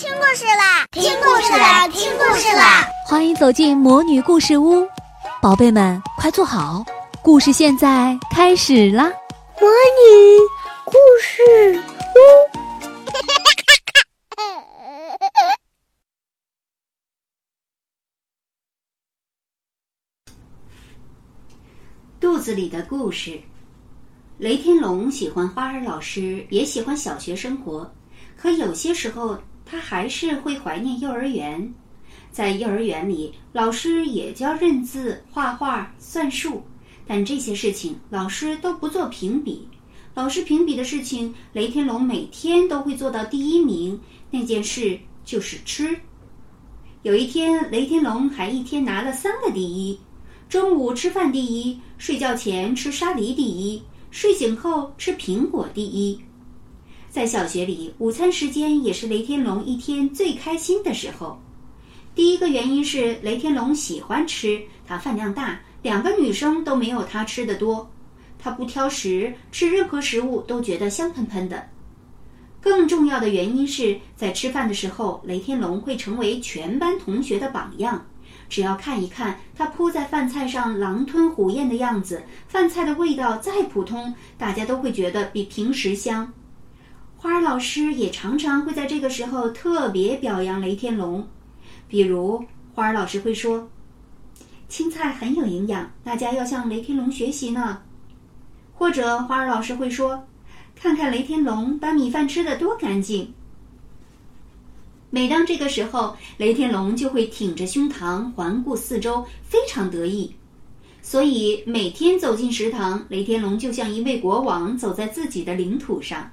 听故事啦！听故事啦！听故事啦！欢迎走进魔女故事屋，宝贝们快坐好，故事现在开始啦！魔女故事屋，肚子里的故事。雷天龙喜欢花儿老师，也喜欢小学生活，可有些时候。他还是会怀念幼儿园，在幼儿园里，老师也教认字、画画、算数，但这些事情老师都不做评比。老师评比的事情，雷天龙每天都会做到第一名。那件事就是吃。有一天，雷天龙还一天拿了三个第一：中午吃饭第一，睡觉前吃沙梨第一，睡醒后吃苹果第一。在小学里，午餐时间也是雷天龙一天最开心的时候。第一个原因是雷天龙喜欢吃，他饭量大，两个女生都没有他吃的多。他不挑食，吃任何食物都觉得香喷喷的。更重要的原因是在吃饭的时候，雷天龙会成为全班同学的榜样。只要看一看他扑在饭菜上狼吞虎咽的样子，饭菜的味道再普通，大家都会觉得比平时香。花儿老师也常常会在这个时候特别表扬雷天龙，比如花儿老师会说：“青菜很有营养，大家要向雷天龙学习呢。”或者花儿老师会说：“看看雷天龙把米饭吃的多干净。”每当这个时候，雷天龙就会挺着胸膛环顾四周，非常得意。所以每天走进食堂，雷天龙就像一位国王走在自己的领土上。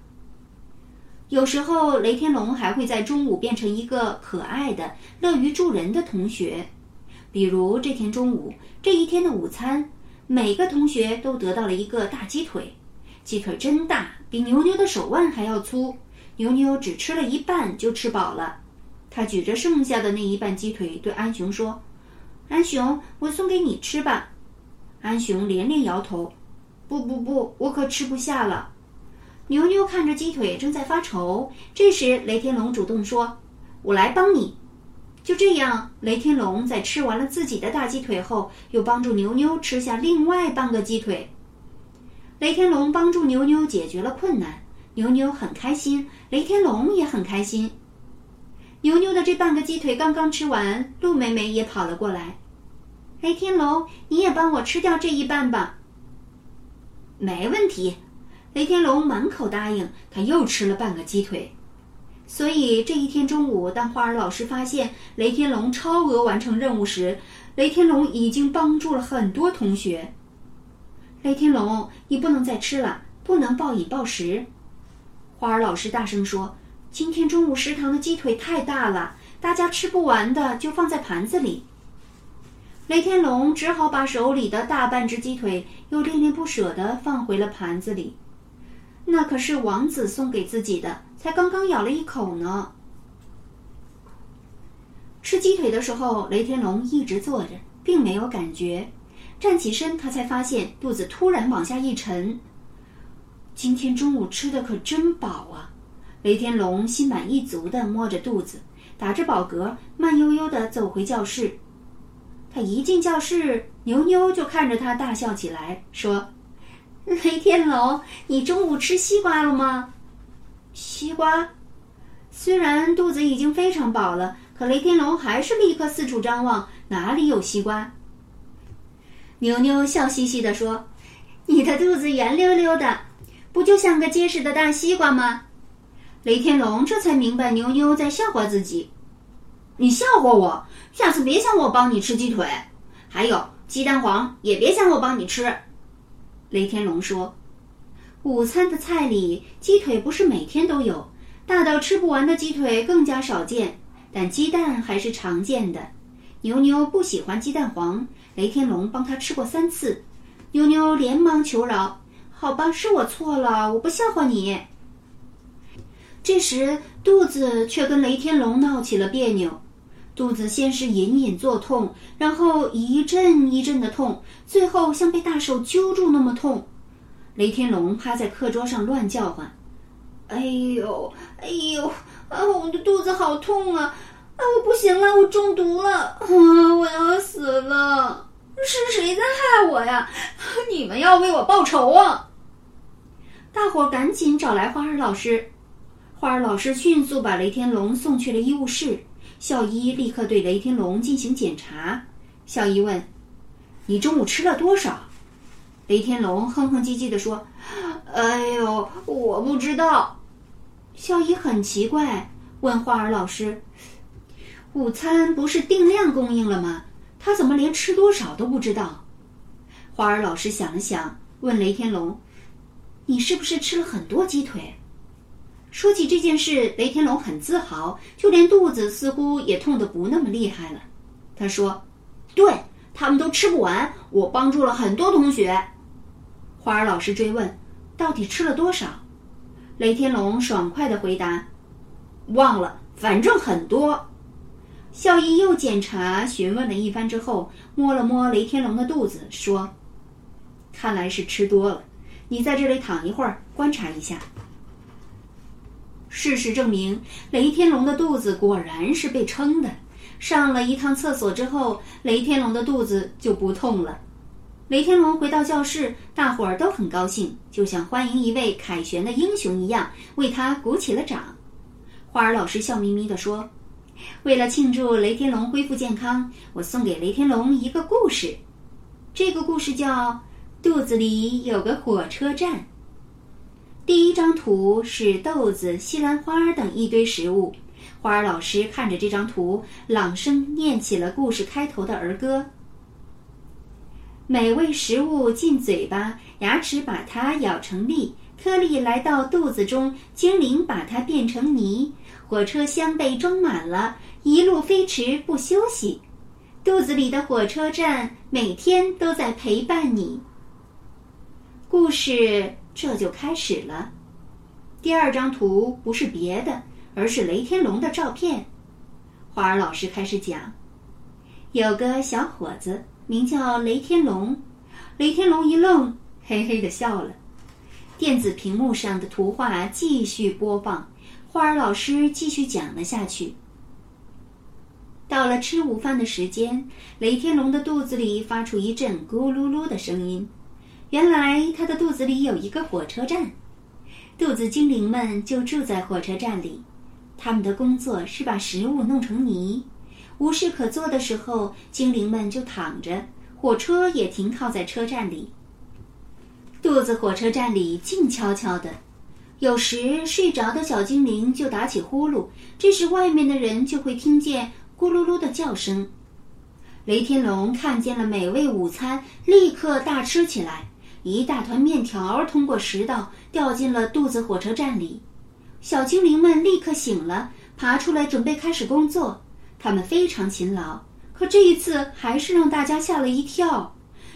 有时候，雷天龙还会在中午变成一个可爱的、乐于助人的同学。比如这天中午，这一天的午餐，每个同学都得到了一个大鸡腿。鸡腿真大，比牛牛的手腕还要粗。牛牛只吃了一半就吃饱了。他举着剩下的那一半鸡腿对安雄说：“安雄，我送给你吃吧。”安雄连连摇头：“不不不，我可吃不下了。”牛牛看着鸡腿，正在发愁。这时，雷天龙主动说：“我来帮你。”就这样，雷天龙在吃完了自己的大鸡腿后，又帮助牛牛吃下另外半个鸡腿。雷天龙帮助牛牛解决了困难，牛牛很开心，雷天龙也很开心。牛牛的这半个鸡腿刚刚吃完，鹿美美也跑了过来：“雷天龙，你也帮我吃掉这一半吧。”“没问题。”雷天龙满口答应，他又吃了半个鸡腿。所以这一天中午，当花儿老师发现雷天龙超额完成任务时，雷天龙已经帮助了很多同学。雷天龙，你不能再吃了，不能暴饮暴食。花儿老师大声说：“今天中午食堂的鸡腿太大了，大家吃不完的就放在盘子里。”雷天龙只好把手里的大半只鸡腿又恋恋不舍地放回了盘子里。那可是王子送给自己的，才刚刚咬了一口呢。吃鸡腿的时候，雷天龙一直坐着，并没有感觉。站起身，他才发现肚子突然往下一沉。今天中午吃的可真饱啊！雷天龙心满意足地摸着肚子，打着饱嗝，慢悠悠地走回教室。他一进教室，牛牛就看着他大笑起来，说。雷天龙，你中午吃西瓜了吗？西瓜，虽然肚子已经非常饱了，可雷天龙还是立刻四处张望，哪里有西瓜？牛牛笑嘻嘻地说：“你的肚子圆溜溜的，不就像个结实的大西瓜吗？”雷天龙这才明白牛牛在笑话自己。你笑话我，下次别想我帮你吃鸡腿，还有鸡蛋黄也别想我帮你吃。雷天龙说：“午餐的菜里，鸡腿不是每天都有，大到吃不完的鸡腿更加少见。但鸡蛋还是常见的。牛牛不喜欢鸡蛋黄，雷天龙帮他吃过三次。牛牛连忙求饶：‘好吧，是我错了，我不笑话你。’这时，肚子却跟雷天龙闹起了别扭。”肚子先是隐隐作痛，然后一阵一阵的痛，最后像被大手揪住那么痛。雷天龙趴在课桌上乱叫唤：“哎呦，哎呦，啊，我的肚子好痛啊！啊，我不行了，我中毒了，啊，我要死了！是谁在害我呀？你们要为我报仇啊！大伙赶紧找来花儿老师。花儿老师迅速把雷天龙送去了医务室。校医立刻对雷天龙进行检查。校医问：“你中午吃了多少？”雷天龙哼哼唧唧地说：“哎呦，我不知道。”校医很奇怪，问花儿老师：“午餐不是定量供应了吗？他怎么连吃多少都不知道？”花儿老师想了想，问雷天龙：“你是不是吃了很多鸡腿？”说起这件事，雷天龙很自豪，就连肚子似乎也痛得不那么厉害了。他说：“对他们都吃不完，我帮助了很多同学。”花儿老师追问：“到底吃了多少？”雷天龙爽快的回答：“忘了，反正很多。”校医又检查询问了一番之后，摸了摸雷天龙的肚子，说：“看来是吃多了，你在这里躺一会儿，观察一下。”事实证明，雷天龙的肚子果然是被撑的。上了一趟厕所之后，雷天龙的肚子就不痛了。雷天龙回到教室，大伙儿都很高兴，就像欢迎一位凯旋的英雄一样，为他鼓起了掌。花儿老师笑眯眯地说：“为了庆祝雷天龙恢复健康，我送给雷天龙一个故事。这个故事叫《肚子里有个火车站》。”第一张图是豆子、西兰花等一堆食物。花儿老师看着这张图，朗声念起了故事开头的儿歌：“美味食物进嘴巴，牙齿把它咬成粒，颗粒来到肚子中，精灵把它变成泥。火车厢被装满了，一路飞驰不休息。肚子里的火车站，每天都在陪伴你。”故事。这就开始了。第二张图不是别的，而是雷天龙的照片。花儿老师开始讲：有个小伙子名叫雷天龙。雷天龙一愣，嘿嘿的笑了。电子屏幕上的图画继续播放，花儿老师继续讲了下去。到了吃午饭的时间，雷天龙的肚子里发出一阵咕噜噜的声音。原来他的肚子里有一个火车站，肚子精灵们就住在火车站里。他们的工作是把食物弄成泥。无事可做的时候，精灵们就躺着，火车也停靠在车站里。肚子火车站里静悄悄的，有时睡着的小精灵就打起呼噜，这时外面的人就会听见咕噜噜的叫声。雷天龙看见了美味午餐，立刻大吃起来。一大团面条通过食道掉进了肚子火车站里，小精灵们立刻醒了，爬出来准备开始工作。他们非常勤劳，可这一次还是让大家吓了一跳。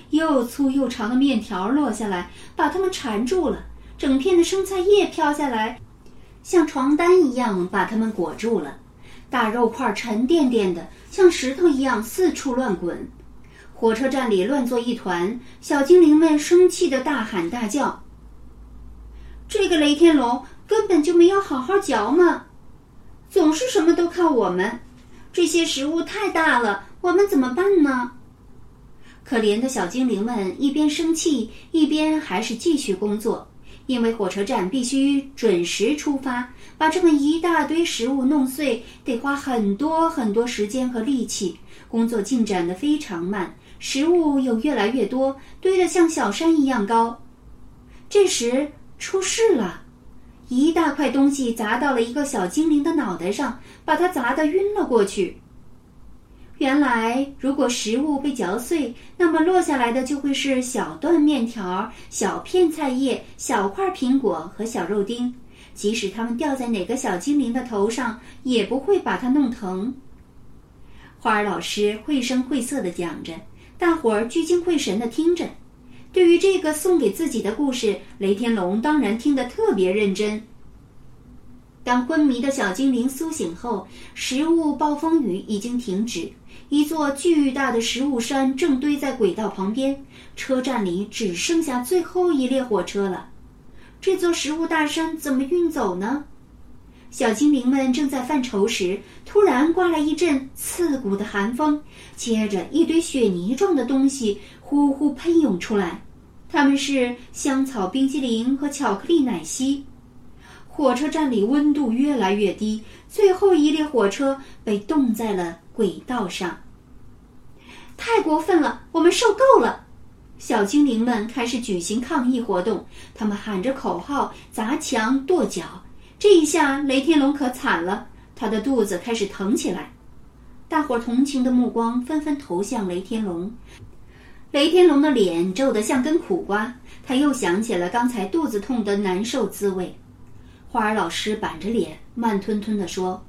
又粗又长的面条落下来，把他们缠住了；整片的生菜叶飘下来，像床单一样把他们裹住了。大肉块沉甸甸的，像石头一样四处乱滚。火车站里乱作一团，小精灵们生气的大喊大叫。这个雷天龙根本就没有好好嚼嘛，总是什么都靠我们。这些食物太大了，我们怎么办呢？可怜的小精灵们一边生气，一边还是继续工作，因为火车站必须准时出发，把这么一大堆食物弄碎，得花很多很多时间和力气，工作进展的非常慢。食物又越来越多，堆得像小山一样高。这时出事了，一大块东西砸到了一个小精灵的脑袋上，把它砸得晕了过去。原来，如果食物被嚼碎，那么落下来的就会是小段面条、小片菜叶、小块苹果和小肉丁。即使它们掉在哪个小精灵的头上，也不会把它弄疼。花儿老师绘声绘色地讲着。大伙儿聚精会神地听着，对于这个送给自己的故事，雷天龙当然听得特别认真。当昏迷的小精灵苏醒后，食物暴风雨已经停止，一座巨大的食物山正堆在轨道旁边，车站里只剩下最后一列火车了。这座食物大山怎么运走呢？小精灵们正在犯愁时，突然刮来一阵刺骨的寒风，接着一堆雪泥状的东西呼呼喷涌出来，它们是香草冰激凌和巧克力奶昔。火车站里温度越来越低，最后一列火车被冻在了轨道上。太过分了，我们受够了！小精灵们开始举行抗议活动，他们喊着口号，砸墙跺脚。这一下，雷天龙可惨了，他的肚子开始疼起来。大伙同情的目光纷纷投向雷天龙。雷天龙的脸皱得像根苦瓜，他又想起了刚才肚子痛的难受滋味。花儿老师板着脸，慢吞吞地说：“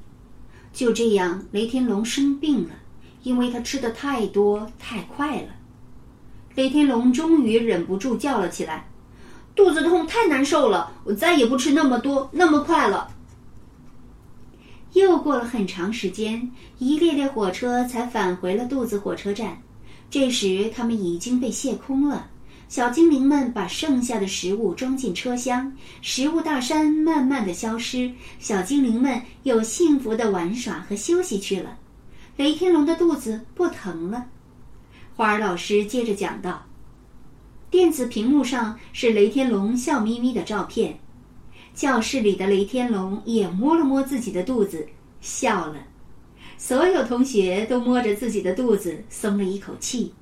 就这样，雷天龙生病了，因为他吃的太多太快了。”雷天龙终于忍不住叫了起来。肚子痛太难受了，我再也不吃那么多那么快了。又过了很长时间，一列列火车才返回了肚子火车站。这时，他们已经被卸空了。小精灵们把剩下的食物装进车厢，食物大山慢慢的消失。小精灵们又幸福的玩耍和休息去了。雷天龙的肚子不疼了。花儿老师接着讲道。电子屏幕上是雷天龙笑眯眯的照片，教室里的雷天龙也摸了摸自己的肚子，笑了。所有同学都摸着自己的肚子，松了一口气。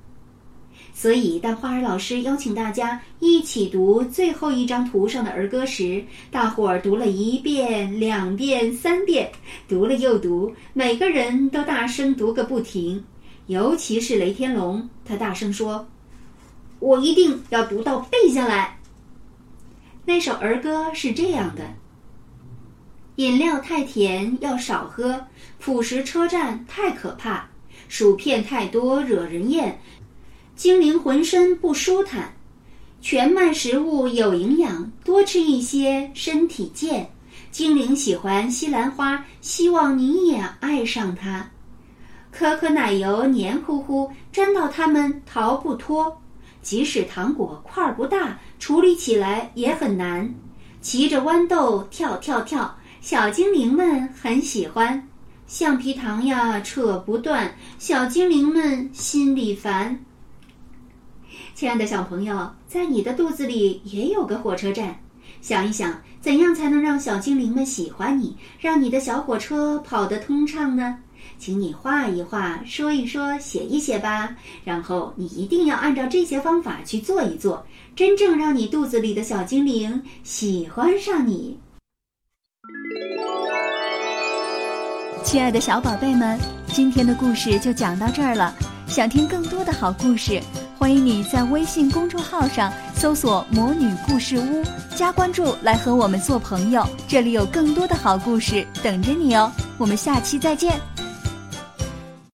所以，当花儿老师邀请大家一起读最后一张图上的儿歌时，大伙儿读了一遍、两遍、三遍，读了又读，每个人都大声读个不停。尤其是雷天龙，他大声说。我一定要读到背下来。那首儿歌是这样的：饮料太甜要少喝，朴实车站太可怕，薯片太多惹人厌，精灵浑身不舒坦。全麦食物有营养，多吃一些身体健。精灵喜欢西兰花，希望你也爱上它。可可奶油黏糊糊，粘到它们逃不脱。即使糖果块儿不大，处理起来也很难。骑着豌豆跳跳跳，小精灵们很喜欢。橡皮糖呀，扯不断，小精灵们心里烦。亲爱的小朋友，在你的肚子里也有个火车站，想一想，怎样才能让小精灵们喜欢你，让你的小火车跑得通畅呢？请你画一画，说一说，写一写吧。然后你一定要按照这些方法去做一做，真正让你肚子里的小精灵喜欢上你。亲爱的小宝贝们，今天的故事就讲到这儿了。想听更多的好故事，欢迎你在微信公众号上搜索“魔女故事屋”，加关注来和我们做朋友。这里有更多的好故事等着你哦。我们下期再见。